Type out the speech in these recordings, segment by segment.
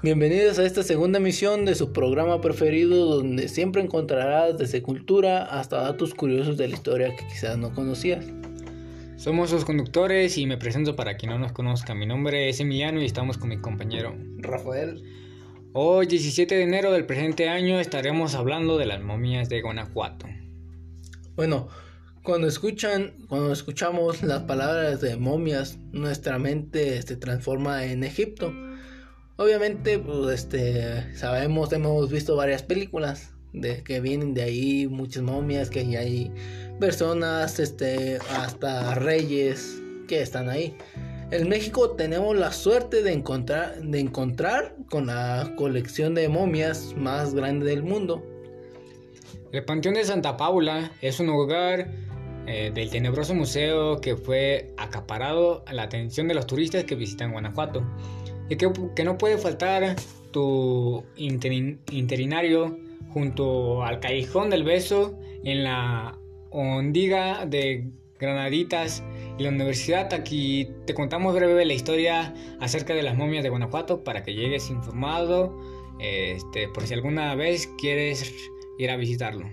Bienvenidos a esta segunda emisión de su programa preferido donde siempre encontrarás desde cultura hasta datos curiosos de la historia que quizás no conocías. Somos los conductores y me presento para quien no nos conozca. Mi nombre es Emiliano y estamos con mi compañero Rafael. Hoy, 17 de enero del presente año, estaremos hablando de las momias de Guanajuato. Bueno, cuando escuchan, cuando escuchamos las palabras de momias, nuestra mente se transforma en Egipto Obviamente, pues este, sabemos, hemos visto varias películas de que vienen de ahí muchas momias, que hay personas, este, hasta reyes que están ahí. En México tenemos la suerte de encontrar, de encontrar con la colección de momias más grande del mundo. El Panteón de Santa Paula es un lugar eh, del tenebroso museo que fue acaparado a la atención de los turistas que visitan Guanajuato y que, no puede faltar tu interinario junto al callejón del beso en la hondiga de Granaditas y la universidad. Aquí te contamos breve la historia acerca de las momias de Guanajuato para que llegues informado este, por si alguna vez quieres ir a visitarlo.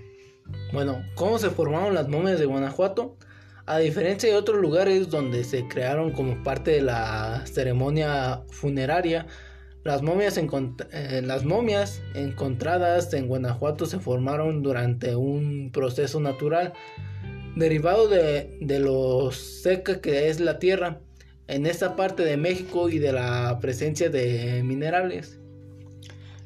Bueno, ¿cómo se formaron las momias de Guanajuato? A diferencia de otros lugares donde se crearon como parte de la ceremonia funeraria, las momias, eh, las momias encontradas en Guanajuato se formaron durante un proceso natural derivado de, de lo seca que es la tierra en esta parte de México y de la presencia de minerales.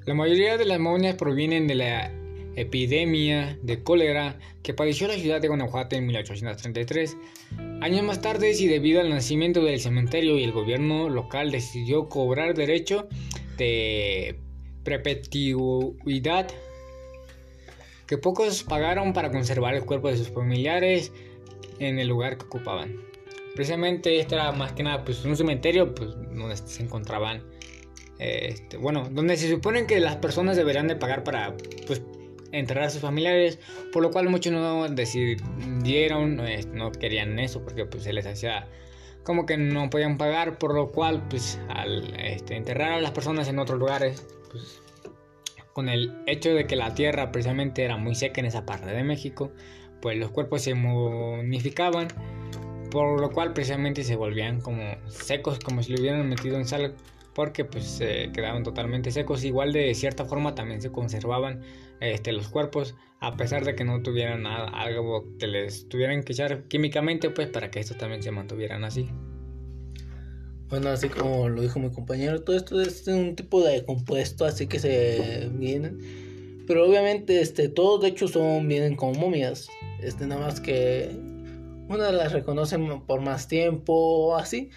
La mayoría de las momias provienen de la epidemia de cólera que padeció la ciudad de Guanajuato en 1833. Años más tarde, y debido al nacimiento del cementerio y el gobierno local decidió cobrar derecho de perpetuidad que pocos pagaron para conservar el cuerpo de sus familiares en el lugar que ocupaban. Precisamente este era más que nada pues, un cementerio pues, donde se encontraban este, bueno, donde se supone que las personas deberían de pagar para pues, enterrar a sus familiares, por lo cual muchos no decidieron, no querían eso porque pues se les hacía como que no podían pagar, por lo cual pues al este, enterrar a las personas en otros lugares, pues con el hecho de que la tierra precisamente era muy seca en esa parte de México, pues los cuerpos se momificaban, por lo cual precisamente se volvían como secos, como si lo hubieran metido en sal porque pues se quedaban totalmente secos. Igual de cierta forma también se conservaban este, los cuerpos a pesar de que no tuvieran nada, algo que les tuvieran que echar químicamente pues para que estos también se mantuvieran así. Bueno, así como lo dijo mi compañero, todo esto es un tipo de compuesto así que se vienen. Pero obviamente este, todos de hecho son, vienen como momias. Este, nada más que una las reconocen por más tiempo así.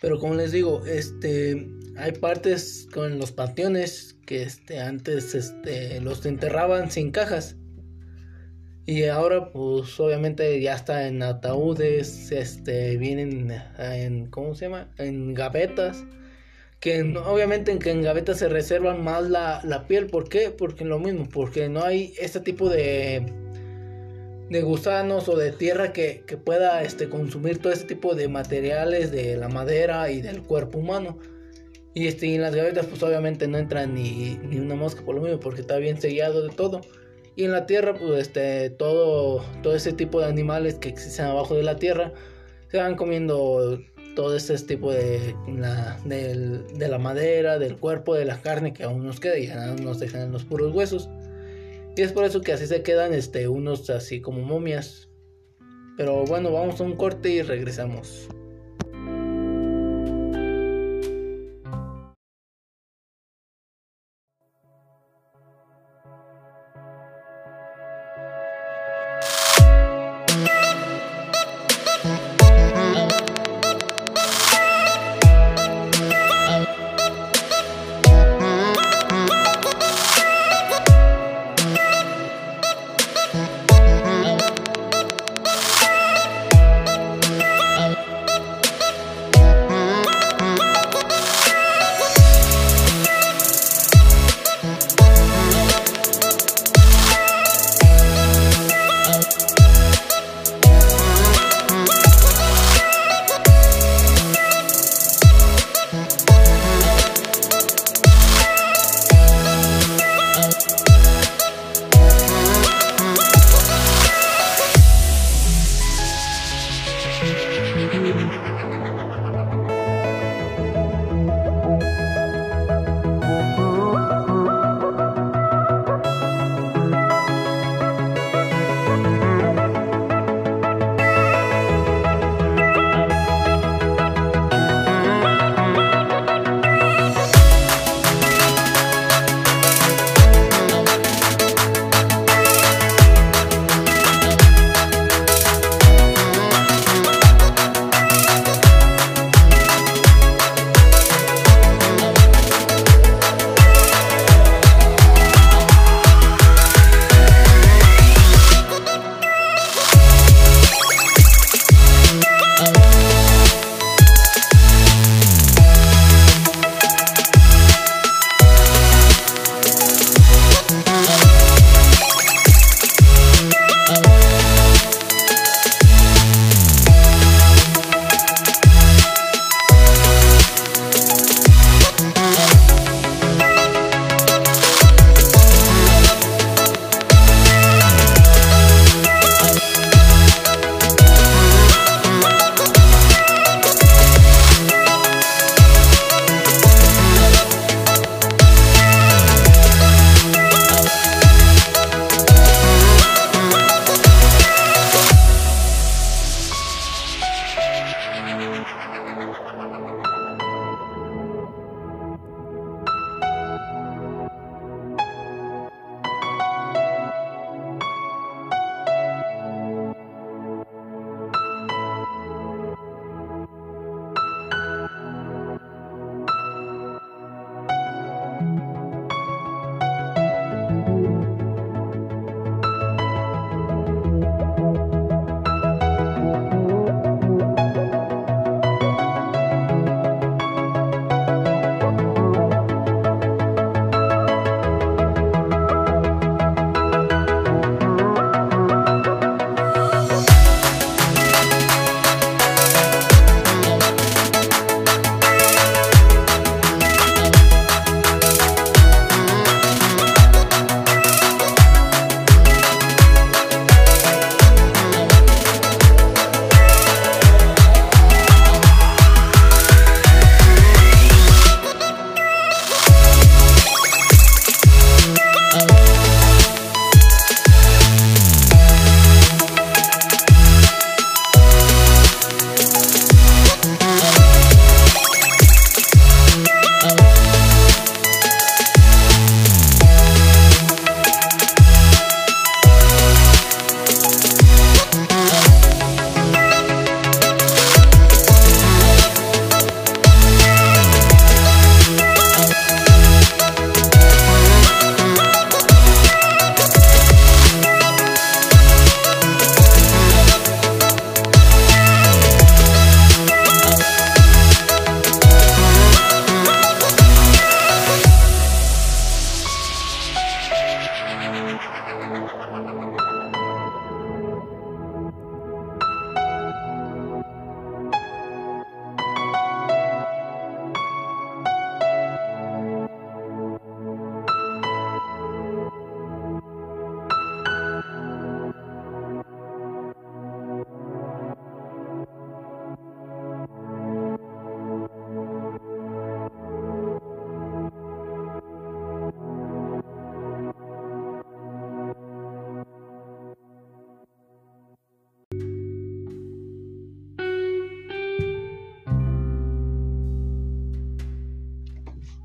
Pero como les digo, este, hay partes con los panteones que este, antes este, los enterraban sin cajas. Y ahora pues obviamente ya está en ataúdes, este, vienen en, ¿cómo se llama? En gavetas. Que obviamente en que en gavetas se reservan más la, la piel. ¿Por qué? Porque lo mismo, porque no hay este tipo de de gusanos o de tierra que, pueda este, consumir todo este tipo de materiales de la madera y del cuerpo humano. Y este, en las gavetas pues obviamente no entra ni, una mosca por lo mismo porque está bien sellado de todo. Y en la tierra pues este, todo, todo ese tipo de animales que existen abajo de la tierra se van comiendo todo ese tipo de la, de la madera, del cuerpo, de la carne que aún nos queda y ya nos dejan los puros huesos. Y es por eso que así se quedan este, unos así como momias. Pero bueno, vamos a un corte y regresamos.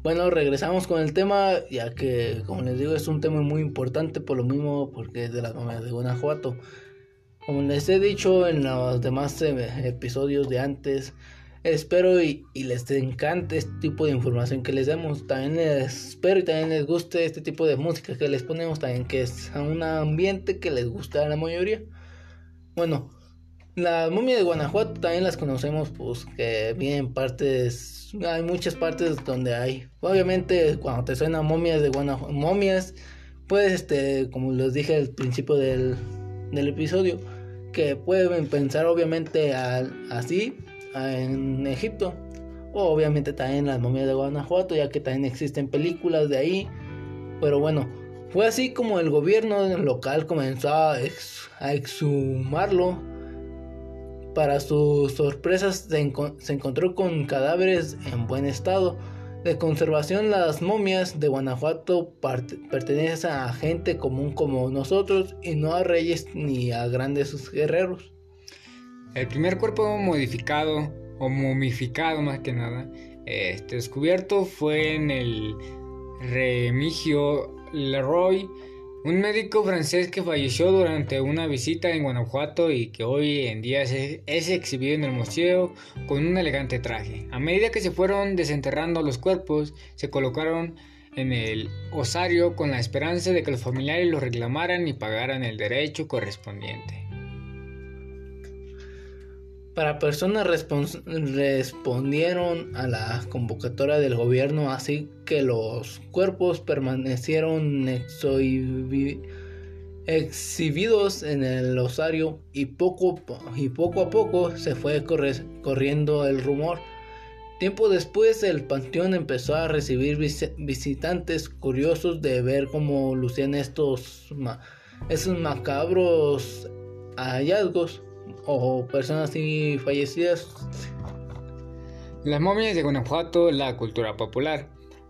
Bueno, regresamos con el tema, ya que, como les digo, es un tema muy importante por lo mismo, porque es de las momias de Guanajuato. Como les he dicho en los demás eh, episodios de antes, espero y, les encante este tipo de información que les demos. También les espero y también les guste este tipo de música que les ponemos, también que es un ambiente que les gusta a la mayoría. Bueno, las momias de Guanajuato también las conocemos, pues que vienen partes, hay muchas partes donde hay. Obviamente, cuando te suenan momias de Guanajuato, momias, pues, este, como les dije al principio del, del episodio, que pueden pensar obviamente así en Egipto, o obviamente también las momias de Guanajuato, ya que también existen películas de ahí. Pero bueno, fue así como el gobierno local comenzó a exhumarlo para sus sorpresas se, encontró con cadáveres en buen estado de conservación. Las momias de Guanajuato pertenecen a gente común como nosotros y no a reyes ni a grandes guerreros. El primer cuerpo modificado o momificado más que nada este, descubierto fue en el Remigio Leroy un médico francés que falleció durante una visita en Guanajuato y que hoy en día es, exhibido en el museo con un elegante traje. A medida que se fueron desenterrando los cuerpos, se colocaron en el osario con la esperanza de que los familiares los reclamaran y pagaran el derecho correspondiente. Para personas respondieron a la convocatoria del gobierno, así que los cuerpos permanecieron exhibidos en el osario y poco, y poco a poco se fue corriendo el rumor. Tiempo después el panteón empezó a recibir visitantes curiosos de ver cómo lucían estos macabros hallazgos o personas fallecidas. Las momias de Guanajuato, la cultura popular.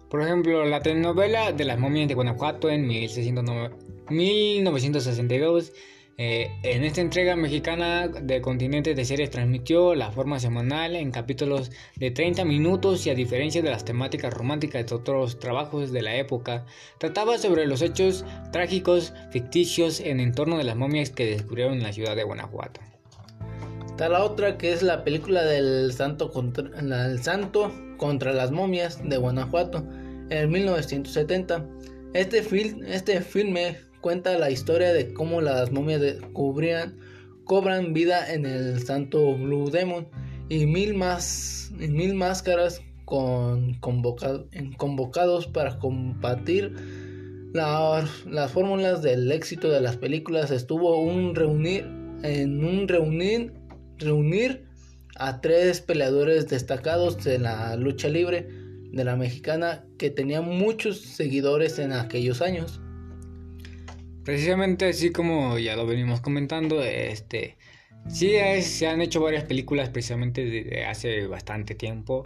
Por ejemplo, la telenovela de las momias de Guanajuato en 1962. Eh, en esta entrega mexicana de Continentes de Series transmitió la forma semanal en capítulos de 30 minutos y a diferencia de las temáticas románticas de otros trabajos de la época, trataba sobre los hechos trágicos ficticios en entorno de las momias que descubrieron en la ciudad de Guanajuato. Está la otra que es la película del santo contra, el santo contra las momias de Guanajuato en 1970. Este, film, este filme cuenta la historia de cómo las momias cubrían, cobran vida en el santo Blue Demon y mil, más, mil máscaras con convocados para combatir las fórmulas del éxito de las películas. Estuvo un reunir en un reunir reunir a tres peleadores destacados de la lucha libre de la mexicana que tenían muchos seguidores en aquellos años. Precisamente así como ya lo venimos comentando, este sí se han hecho varias películas precisamente desde hace bastante tiempo.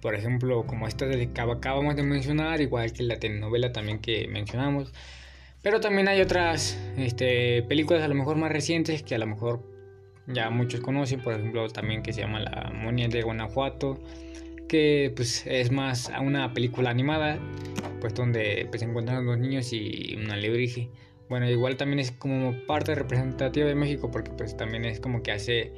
Por ejemplo, como esta de que acabamos de mencionar, igual que la telenovela también que mencionamos. Pero también hay otras este, películas a lo mejor más recientes que a lo mejor ya muchos conocen, por ejemplo, también que se llama La Monia de Guanajuato, que pues es más una película animada, pues donde pues, encuentran dos niños y una alebrije. Bueno, igual también es como parte representativa de México porque pues también es como que hace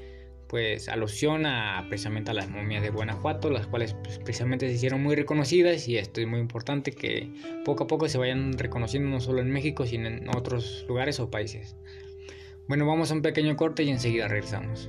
pues alusión a precisamente a las momias de Guanajuato, las cuales pues, precisamente se hicieron muy reconocidas y esto es muy importante que poco a poco se vayan reconociendo no solo en México, sino en otros lugares o países. Bueno, vamos a un pequeño corte y enseguida regresamos.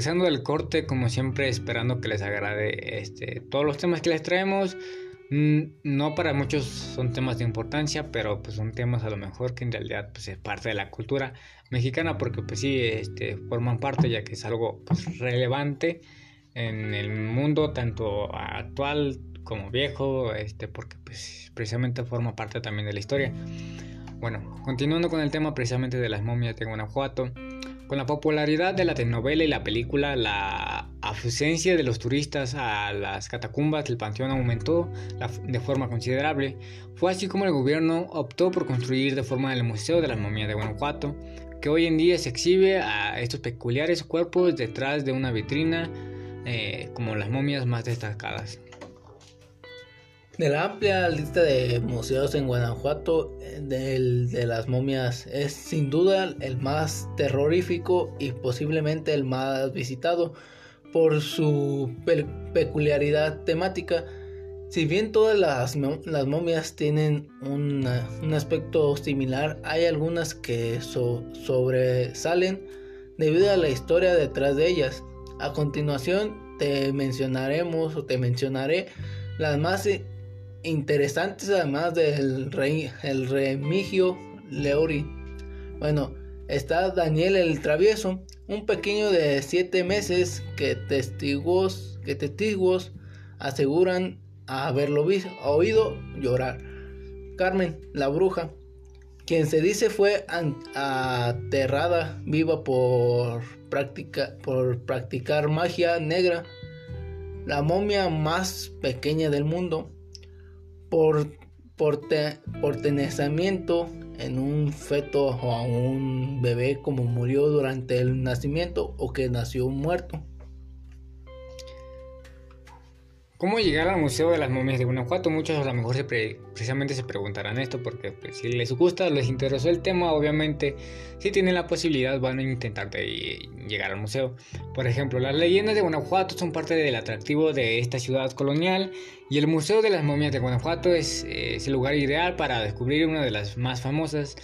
Regresando del corte, como siempre, esperando que les agrade este, todos los temas que les traemos. Mm, no para muchos son temas de importancia, pero pues son temas a lo mejor que en realidad pues, es parte de la cultura mexicana, porque pues sí, este, forman parte ya que es algo pues, relevante en el mundo, tanto actual como viejo, este, porque pues, precisamente forma parte también de la historia. Bueno, continuando con el tema precisamente de las momias de Guanajuato, con la popularidad de la telenovela y la película, la afluencia de los turistas a las catacumbas del panteón aumentó de forma considerable. Fue así como el gobierno optó por construir de forma el Museo de las Momias de Guanajuato, que hoy en día se exhibe a estos peculiares cuerpos detrás de una vitrina eh, como las momias más destacadas. De la amplia lista de museos en Guanajuato, el de las momias es sin duda el más terrorífico y posiblemente el más visitado por su peculiaridad temática. Si bien todas las, momias tienen un aspecto similar, hay algunas que sobresalen debido a la historia detrás de ellas. A continuación te mencionaremos o te mencionaré las más interesantes además del rey, el remigio Leori. Bueno, está Daniel el travieso, un pequeño de siete meses que testigos, que testigos aseguran haberlo visto, oído llorar. Carmen, la bruja, quien se dice fue aterrada viva por, por practicar magia negra, la momia más pequeña del mundo por, por, tenezamiento en un feto o a un bebé como murió durante el nacimiento o que nació muerto. ¿Cómo llegar al Museo de las Momias de Guanajuato? Muchos a lo mejor se precisamente se preguntarán esto porque pues, si les gusta, les interesó el tema, obviamente si tienen la posibilidad van a intentar llegar al museo. Por ejemplo, las leyendas de Guanajuato son parte del atractivo de esta ciudad colonial y el Museo de las Momias de Guanajuato es, es el lugar ideal para descubrir una de las más famosas.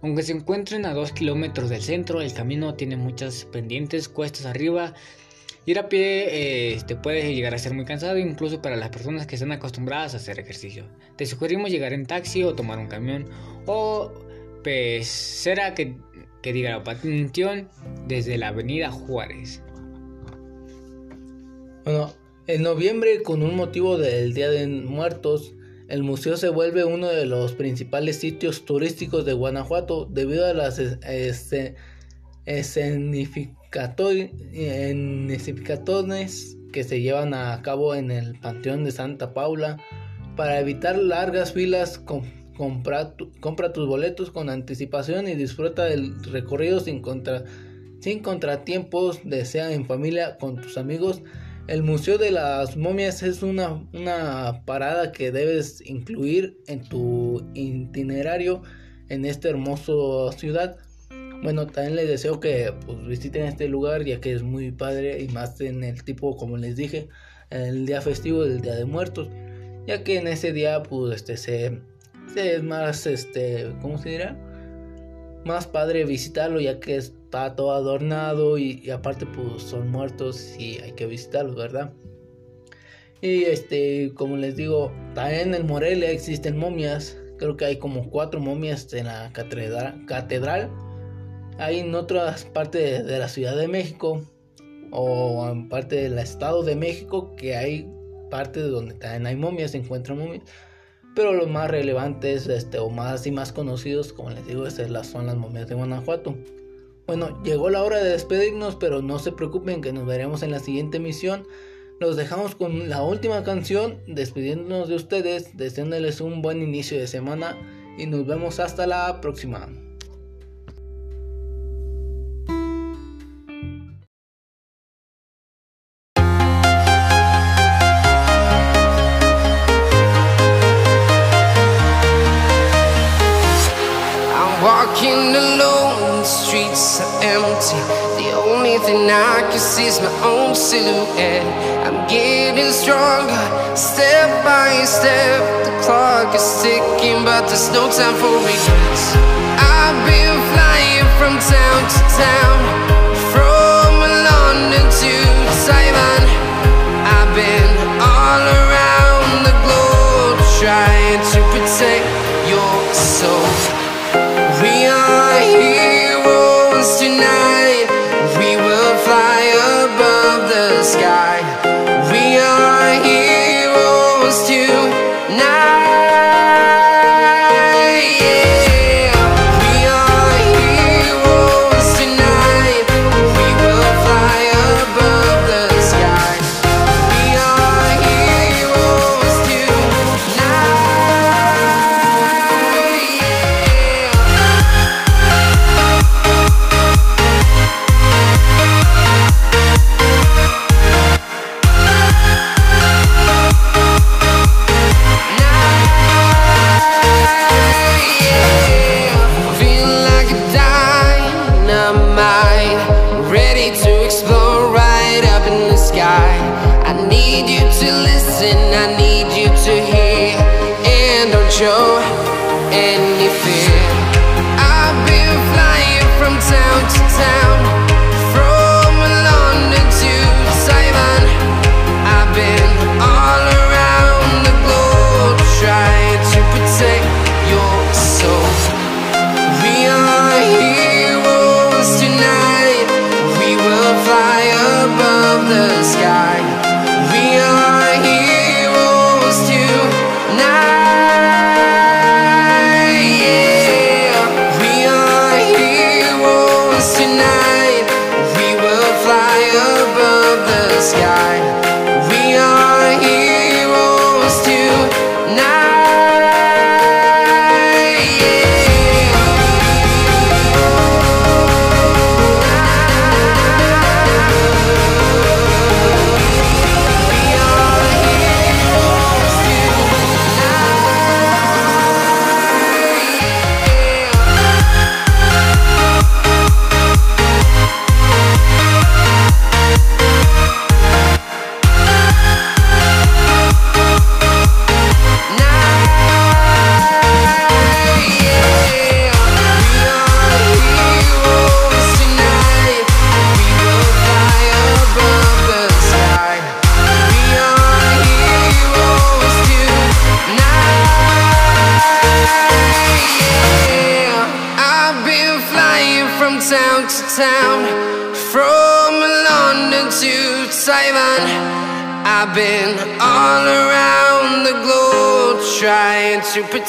Aunque se encuentren a dos kilómetros del centro, el camino tiene muchas pendientes, cuestas arriba Ir a pie te este, puede llegar a ser muy cansado, incluso para las personas que están acostumbradas a hacer ejercicio. Te sugerimos llegar en taxi o tomar un camión o pecera que, que diga la panteón desde la avenida Juárez. Bueno, en noviembre, con un motivo del Día de Muertos, el museo se vuelve uno de los principales sitios turísticos de Guanajuato debido a las escenificaciones escenificaciones que se llevan a cabo en el Panteón de Santa Paula. Para evitar largas filas, compra, tus boletos con anticipación y disfruta del recorrido sin, contra, sin contratiempos, desea en familia con tus amigos. El Museo de las Momias es una parada que debes incluir en tu itinerario en esta hermosa ciudad. Bueno, también les deseo que pues, visiten este lugar ya que es muy padre y más en el tipo, como les dije, el día festivo del Día de Muertos, ya que en ese día pues este se, es más este, ¿cómo se dirá? Más padre visitarlo ya que está todo adornado y, aparte pues son muertos y hay que visitarlos, ¿verdad? Y este, como les digo, también en Morelia existen momias. Creo que hay como cuatro momias en la catedral. catedral hay en otras partes de la Ciudad de México o en parte del Estado de México que hay partes donde también hay momias, se encuentran momias. Pero los más relevantes este, o más y más conocidos, como les digo, estas son las momias de Guanajuato. Bueno, llegó la hora de despedirnos, pero no se preocupen que nos veremos en la siguiente emisión. Los dejamos con la última canción, despidiéndonos de ustedes, deseándoles un buen inicio de semana y nos vemos hasta la próxima. Is my own silhouette. I'm getting stronger, step by step. The clock is ticking, but there's no time for regrets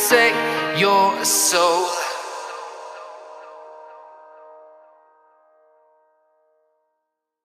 say